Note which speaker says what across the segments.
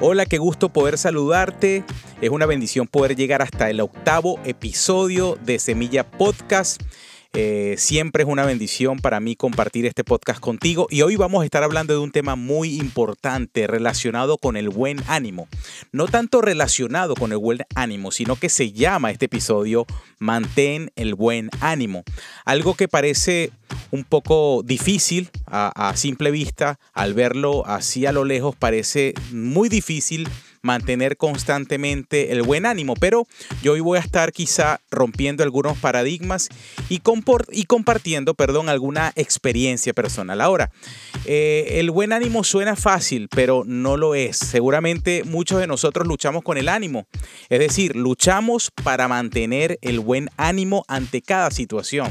Speaker 1: Hola, qué gusto poder saludarte. Es una bendición poder llegar hasta el octavo episodio de Semilla Podcast. Eh, siempre es una bendición para mí compartir este podcast contigo y hoy vamos a estar hablando de un tema muy importante relacionado con el buen ánimo. No tanto relacionado con el buen ánimo, sino que se llama este episodio Mantén el buen ánimo. Algo que parece un poco difícil a, a simple vista, al verlo así a lo lejos parece muy difícil mantener constantemente el buen ánimo, pero yo hoy voy a estar quizá rompiendo algunos paradigmas y, y compartiendo, perdón, alguna experiencia personal. Ahora, eh, el buen ánimo suena fácil, pero no lo es. Seguramente muchos de nosotros luchamos con el ánimo, es decir, luchamos para mantener el buen ánimo ante cada situación,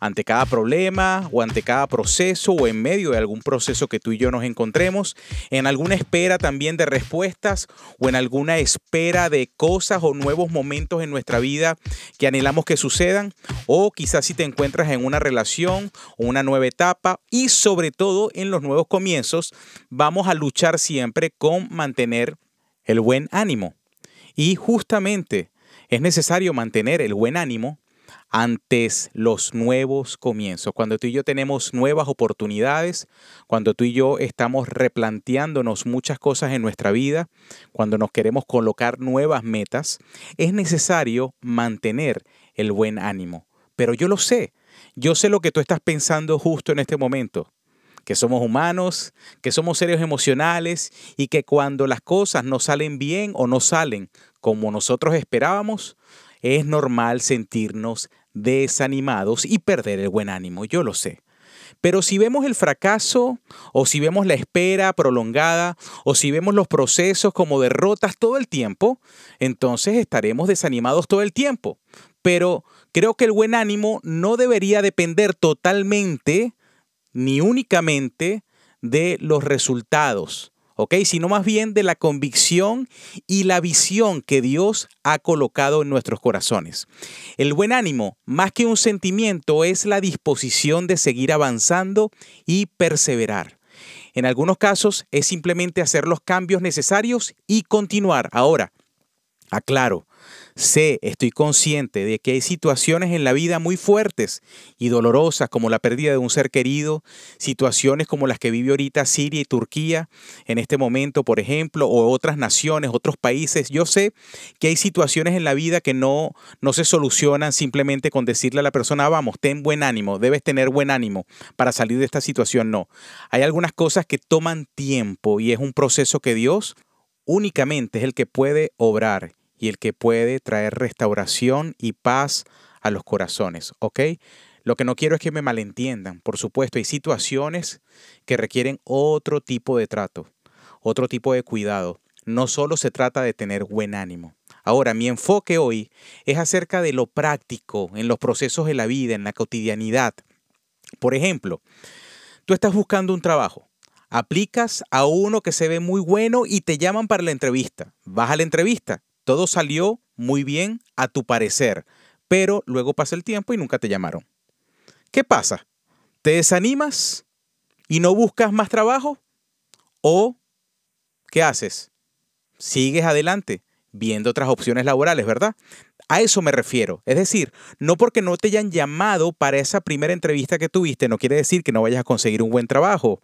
Speaker 1: ante cada problema o ante cada proceso o en medio de algún proceso que tú y yo nos encontremos, en alguna espera también de respuestas o en alguna espera de cosas o nuevos momentos en nuestra vida que anhelamos que sucedan, o quizás si te encuentras en una relación o una nueva etapa y sobre todo en los nuevos comienzos, vamos a luchar siempre con mantener el buen ánimo. Y justamente es necesario mantener el buen ánimo antes los nuevos comienzos, cuando tú y yo tenemos nuevas oportunidades, cuando tú y yo estamos replanteándonos muchas cosas en nuestra vida, cuando nos queremos colocar nuevas metas, es necesario mantener el buen ánimo. Pero yo lo sé, yo sé lo que tú estás pensando justo en este momento que somos humanos, que somos seres emocionales y que cuando las cosas no salen bien o no salen como nosotros esperábamos, es normal sentirnos desanimados y perder el buen ánimo, yo lo sé. Pero si vemos el fracaso o si vemos la espera prolongada o si vemos los procesos como derrotas todo el tiempo, entonces estaremos desanimados todo el tiempo. Pero creo que el buen ánimo no debería depender totalmente ni únicamente de los resultados ¿ok? Sino más bien de la convicción y la visión que Dios ha colocado en nuestros corazones. El buen ánimo, más que un sentimiento, es la disposición de seguir avanzando y perseverar. En algunos casos es simplemente hacer los cambios necesarios y continuar. Ahora, aclaro, Sé, estoy consciente de que hay situaciones en la vida muy fuertes y dolorosas como la pérdida de un ser querido, situaciones como las que vive ahorita Siria y Turquía en este momento, por ejemplo, o otras naciones, otros países. Yo sé que hay situaciones en la vida que no, no se solucionan simplemente con decirle a la persona, vamos, ten buen ánimo, debes tener buen ánimo para salir de esta situación. No, hay algunas cosas que toman tiempo y es un proceso que Dios únicamente es el que puede obrar y el que puede traer restauración y paz a los corazones, ¿ok? Lo que no quiero es que me malentiendan. Por supuesto, hay situaciones que requieren otro tipo de trato, otro tipo de cuidado. No solo se trata de tener buen ánimo. Ahora, mi enfoque hoy es acerca de lo práctico en los procesos de la vida, en la cotidianidad. Por ejemplo, tú estás buscando un trabajo, aplicas a uno que se ve muy bueno y te llaman para la entrevista. Vas a la entrevista, todo salió muy bien a tu parecer, pero luego pasa el tiempo y nunca te llamaron. ¿Qué pasa? ¿Te desanimas y no buscas más trabajo? ¿O qué haces? Sigues adelante viendo otras opciones laborales, ¿verdad? A eso me refiero. Es decir, no porque no te hayan llamado para esa primera entrevista que tuviste, no quiere decir que no vayas a conseguir un buen trabajo.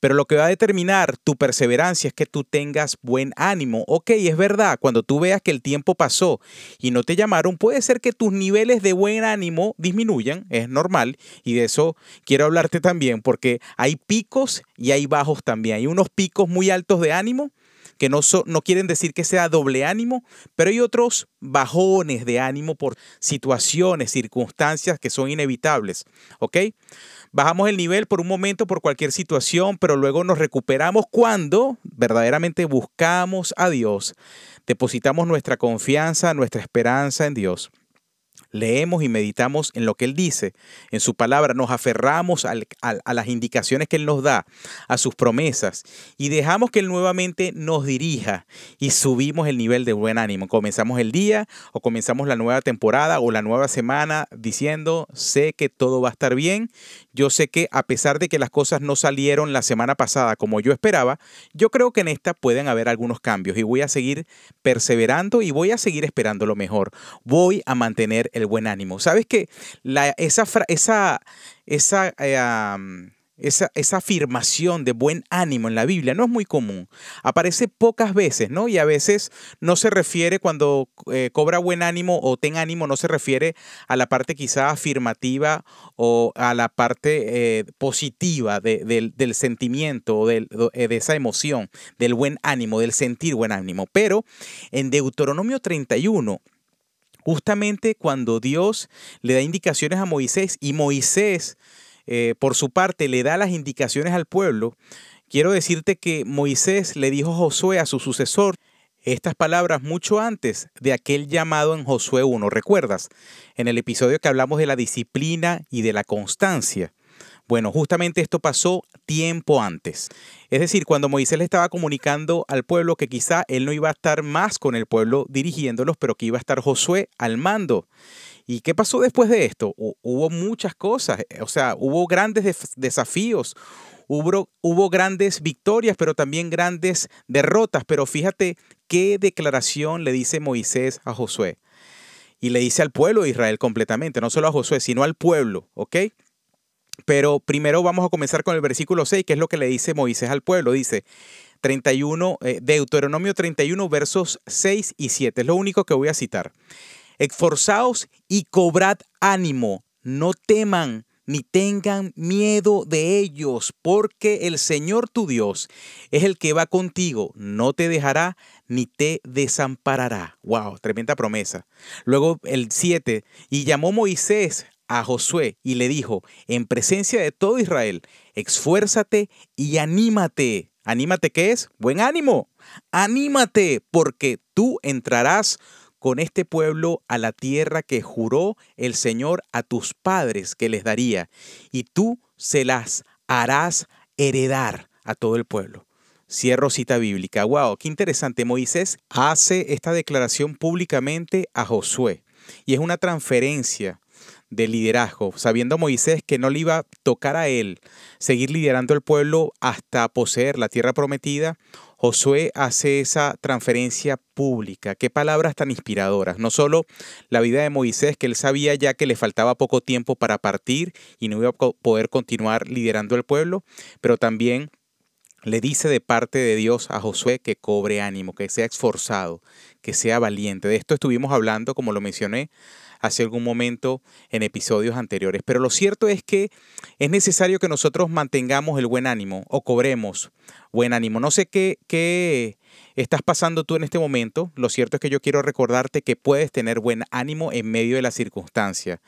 Speaker 1: Pero lo que va a determinar tu perseverancia es que tú tengas buen ánimo. Ok, es verdad, cuando tú veas que el tiempo pasó y no te llamaron, puede ser que tus niveles de buen ánimo disminuyan, es normal. Y de eso quiero hablarte también, porque hay picos y hay bajos también. Hay unos picos muy altos de ánimo que no, no quieren decir que sea doble ánimo, pero hay otros bajones de ánimo por situaciones, circunstancias que son inevitables, ¿ok? Bajamos el nivel por un momento por cualquier situación, pero luego nos recuperamos cuando verdaderamente buscamos a Dios, depositamos nuestra confianza, nuestra esperanza en Dios. Leemos y meditamos en lo que Él dice, en su palabra, nos aferramos a las indicaciones que Él nos da, a sus promesas, y dejamos que Él nuevamente nos dirija y subimos el nivel de buen ánimo. Comenzamos el día o comenzamos la nueva temporada o la nueva semana diciendo, sé que todo va a estar bien, yo sé que a pesar de que las cosas no salieron la semana pasada como yo esperaba, yo creo que en esta pueden haber algunos cambios y voy a seguir perseverando y voy a seguir esperando lo mejor. Voy a mantener el buen ánimo. ¿Sabes que esa, esa, esa eh, esa, afirmación de buen ánimo en la Biblia no es muy común. Aparece pocas veces, ¿no? Y a veces no se refiere cuando eh, cobra buen ánimo o ten ánimo, no se refiere a la parte quizá afirmativa o a la parte eh, positiva del sentimiento o eh, de esa emoción, del buen ánimo, del sentir buen ánimo. Pero en Deuteronomio 31, justamente cuando Dios le da indicaciones a Moisés y Moisés eh, por su parte le da las indicaciones al pueblo, quiero decirte que Moisés le dijo a Josué, a su sucesor, estas palabras mucho antes de aquel llamado en Josué 1. ¿Recuerdas? En el episodio que hablamos de la disciplina y de la constancia. Bueno, justamente esto pasó tiempo antes. Es decir, cuando Moisés le estaba comunicando al pueblo que quizá él no iba a estar más con el pueblo dirigiéndolos, pero que iba a estar Josué al mando. ¿Y qué pasó después de esto? Hubo muchas cosas, eh, o sea, hubo grandes desafíos, hubo, hubo grandes victorias, pero también grandes derrotas. Pero fíjate qué declaración le dice Moisés a Josué. Y le dice al pueblo de Israel completamente, no solo a Josué, sino al pueblo, ¿ok? Pero primero vamos a comenzar con el versículo 6, que es lo que le dice Moisés al pueblo. Dice 31, eh, Deuteronomio 31, versos 6 y 7. Es lo único que voy a citar. Esforzaos y cobrad ánimo, no teman ni tengan miedo de ellos, porque el Señor tu Dios es el que va contigo, no te dejará ni te desamparará. Wow, tremenda promesa. Luego el 7, y llamó Moisés a Josué y le dijo, en presencia de todo Israel, esfuérzate y anímate. ¿Anímate qué es? Buen ánimo. Anímate, porque tú entrarás con este pueblo a la tierra que juró el Señor a tus padres que les daría, y tú se las harás heredar a todo el pueblo. Cierro cita bíblica. Wow, qué interesante. Moisés hace esta declaración públicamente a Josué. Y es una transferencia de liderazgo, sabiendo Moisés que no le iba a tocar a él seguir liderando el pueblo hasta poseer la tierra prometida, Josué hace esa transferencia pública. Qué palabras tan inspiradoras. No solo la vida de Moisés, que él sabía ya que le faltaba poco tiempo para partir y no iba a poder continuar liderando el pueblo, pero también le dice de parte de Dios a Josué que cobre ánimo, que sea esforzado, que sea valiente. De esto estuvimos hablando, como lo mencioné, hace algún momento en episodios anteriores. Pero lo cierto es que es necesario que nosotros mantengamos el buen ánimo o cobremos buen ánimo. No sé qué, qué estás pasando tú en este momento. Lo cierto es que yo quiero recordarte que puedes tener buen ánimo en medio de la circunstancia.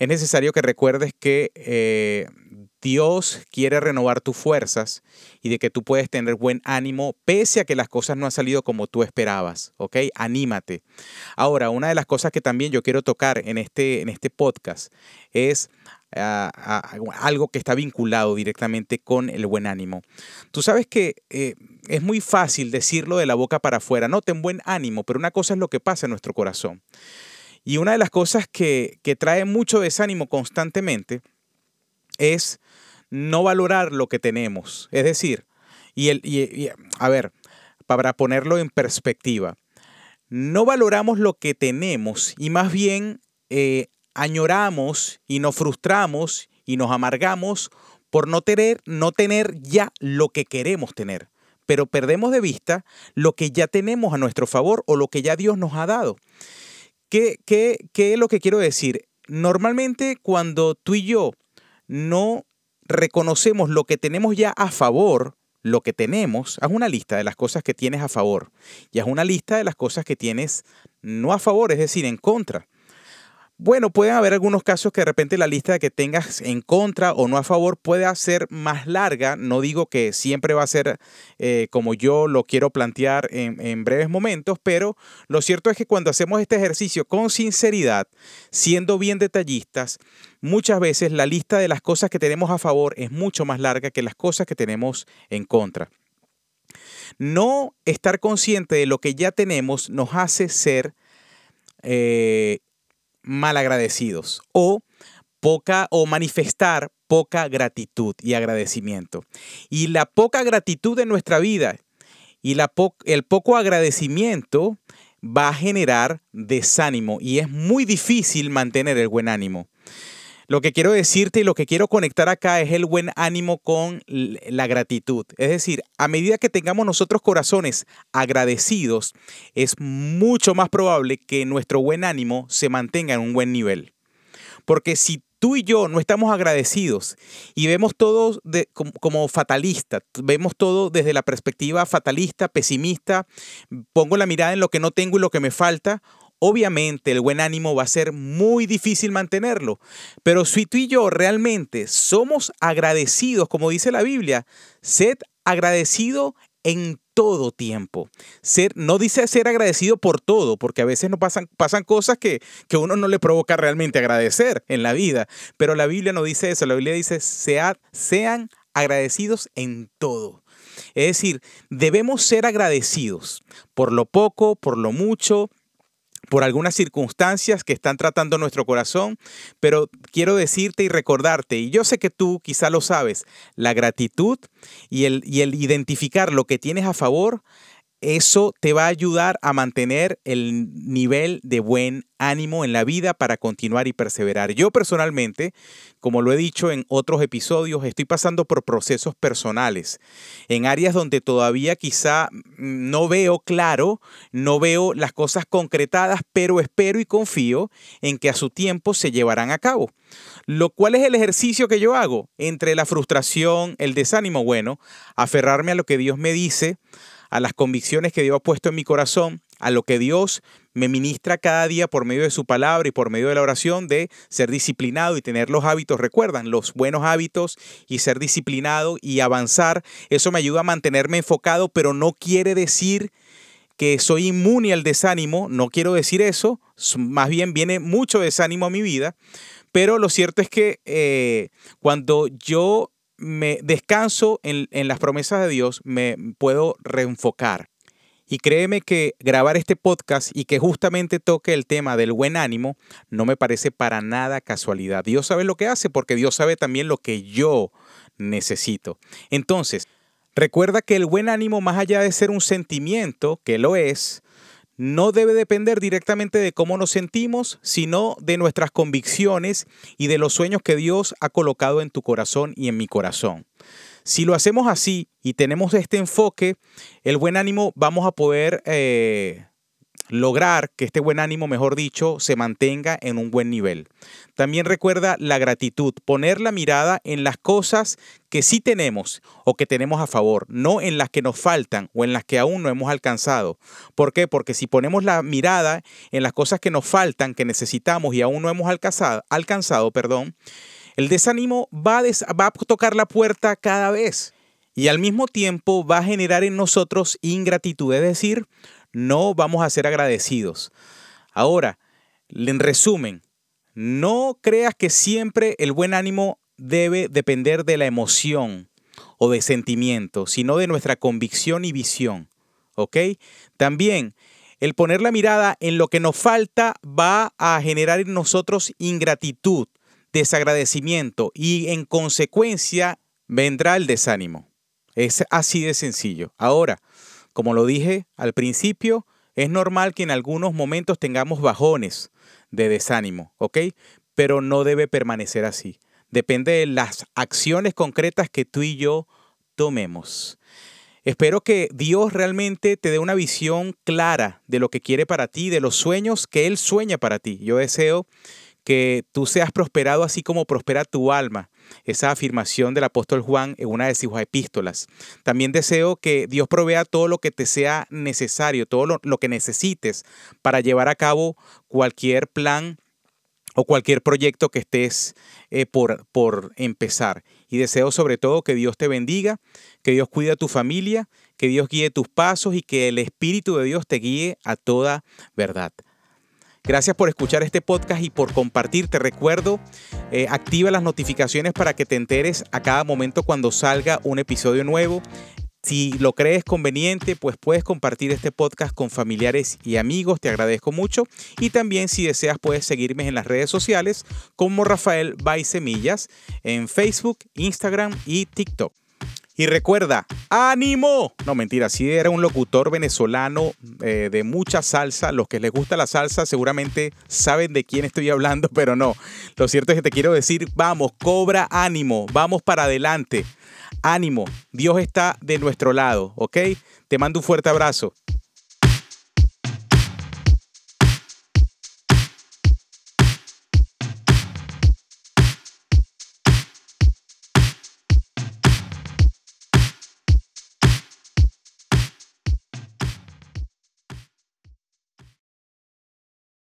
Speaker 1: Es necesario que recuerdes que eh, Dios quiere renovar tus fuerzas y de que tú puedes tener buen ánimo pese a que las cosas no han salido como tú esperabas, ¿ok? Anímate. Ahora, una de las cosas que también yo quiero tocar en este, en este podcast es ah, ah, algo que está vinculado directamente con el buen ánimo. Tú sabes que eh, es muy fácil decirlo de la boca para afuera, no ten buen ánimo, pero una cosa es lo que pasa en nuestro corazón. Y una de las cosas que, que trae mucho desánimo constantemente es no valorar lo que tenemos. Es decir, y, el, a ver, para ponerlo en perspectiva, no valoramos lo que tenemos y más bien eh, añoramos y nos frustramos y nos amargamos por no tener, no tener ya lo que queremos tener. Pero perdemos de vista lo que ya tenemos a nuestro favor o lo que ya Dios nos ha dado. ¿Qué, qué, qué es lo que quiero decir? Normalmente cuando tú y yo no reconocemos lo que tenemos ya a favor, lo que tenemos, haz una lista de las cosas que tienes a favor y haz una lista de las cosas que tienes no a favor, es decir, en contra. Bueno, pueden haber algunos casos que de repente la lista que tengas en contra o no a favor puede ser más larga. No digo que siempre va a ser eh, como yo lo quiero plantear en, en breves momentos, pero lo cierto es que cuando hacemos este ejercicio con sinceridad, siendo bien detallistas, muchas veces la lista de las cosas que tenemos a favor es mucho más larga que las cosas que tenemos en contra. No estar consciente de lo que ya tenemos nos hace ser eh, malagradecidos o poca o manifestar poca gratitud y agradecimiento. Y la poca gratitud en nuestra vida y la el poco agradecimiento va a generar desánimo y es muy difícil mantener el buen ánimo. Lo que quiero decirte y lo que quiero conectar acá es el buen ánimo con la gratitud. Es decir, a medida que tengamos nosotros corazones agradecidos, es mucho más probable que nuestro buen ánimo se mantenga en un buen nivel. Porque si tú y yo no estamos agradecidos y vemos todo como, como, fatalista, vemos todo desde la perspectiva fatalista, pesimista, pongo la mirada en lo que no tengo y lo que me falta, Obviamente el buen ánimo va a ser muy difícil mantenerlo, pero si tú y yo realmente somos agradecidos, como dice la Biblia, sed agradecido en todo tiempo. Ser, no dice ser agradecido por todo, porque a veces no pasan, pasan cosas que, que uno no le provoca realmente agradecer en la vida, pero la Biblia no dice eso, la Biblia dice sean agradecidos en todo. Es decir, debemos ser agradecidos por lo poco, por lo mucho, por algunas circunstancias que están tratando nuestro corazón, pero quiero decirte y recordarte, y yo sé que tú quizá lo sabes, la gratitud y el, y el identificar lo que tienes a favor eso te va a ayudar a mantener el nivel de buen ánimo en la vida para continuar y perseverar. Yo personalmente, como lo he dicho en otros episodios, estoy pasando por procesos personales, en áreas donde todavía quizá no veo claro, no veo las cosas concretadas, pero espero y confío en que a su tiempo se llevarán a cabo. Lo cual es el ejercicio que yo hago entre la frustración, el desánimo, bueno, aferrarme a lo que Dios me dice, a las convicciones que Dios ha puesto en mi corazón, a lo que Dios me ministra cada día por medio de su palabra y por medio de la oración de ser disciplinado y tener los hábitos, recuerdan, los buenos hábitos y ser disciplinado y avanzar. Eso me ayuda a mantenerme enfocado, pero no quiere decir que soy inmune al desánimo, no quiero decir eso, más bien viene mucho desánimo a mi vida, pero lo cierto es que eh, cuando yo me descanso en, las promesas de Dios, me puedo reenfocar. Y créeme que grabar este podcast y que justamente toque el tema del buen ánimo no me parece para nada casualidad. Dios sabe lo que hace porque Dios sabe también lo que yo necesito. Entonces, recuerda que el buen ánimo, más allá de ser un sentimiento, que lo es, no debe depender directamente de cómo nos sentimos, sino de nuestras convicciones y de los sueños que Dios ha colocado en tu corazón y en mi corazón. Si lo hacemos así y tenemos este enfoque, el buen ánimo vamos a poder eh, lograr que este buen ánimo, mejor dicho, se mantenga en un buen nivel. También recuerda la gratitud, poner la mirada en las cosas que sí tenemos o que tenemos a favor, no en las que nos faltan o en las que aún no hemos alcanzado. ¿Por qué? Porque si ponemos la mirada en las cosas que nos faltan, que necesitamos y aún no hemos alcanzado, alcanzado perdón, el desánimo va a, va a tocar la puerta cada vez y al mismo tiempo va a generar en nosotros ingratitud, es decir, no vamos a ser agradecidos. Ahora, en resumen, no creas que siempre el buen ánimo debe depender de la emoción o de sentimiento, sino de nuestra convicción y visión. ¿Ok? También el poner la mirada en lo que nos falta va a generar en nosotros ingratitud, desagradecimiento y en consecuencia vendrá el desánimo. Es así de sencillo. Ahora, como lo dije al principio, es normal que en algunos momentos tengamos bajones de desánimo, ¿ok? Pero no debe permanecer así. Depende de las acciones concretas que tú y yo tomemos. Espero que Dios realmente te dé una visión clara de lo que quiere para ti, de los sueños que Él sueña para ti. Yo deseo que tú seas prosperado así como prospera tu alma. Esa afirmación del apóstol Juan en una de sus epístolas. También deseo que Dios provea todo lo que te sea necesario, todo lo, que necesites para llevar a cabo cualquier plan o cualquier proyecto que estés eh, por, por empezar. Y deseo sobre todo que Dios te bendiga, que Dios cuide a tu familia, que Dios guíe tus pasos y que el Espíritu de Dios te guíe a toda verdad. Gracias por escuchar este podcast y por compartir. Te recuerdo, eh, activa las notificaciones para que te enteres a cada momento cuando salga un episodio nuevo. Si lo crees conveniente, pues puedes compartir este podcast con familiares y amigos, te agradezco mucho. Y también si deseas puedes seguirme en las redes sociales como Rafael Semillas en Facebook, Instagram y TikTok. Y recuerda, ánimo. No, mentira, si era un locutor venezolano eh, de mucha salsa. Los que les gusta la salsa seguramente saben de quién estoy hablando, pero no. Lo cierto es que te quiero decir, vamos, cobra ánimo, vamos para adelante ánimo, Dios está de nuestro lado, ¿ok? Te mando un fuerte abrazo.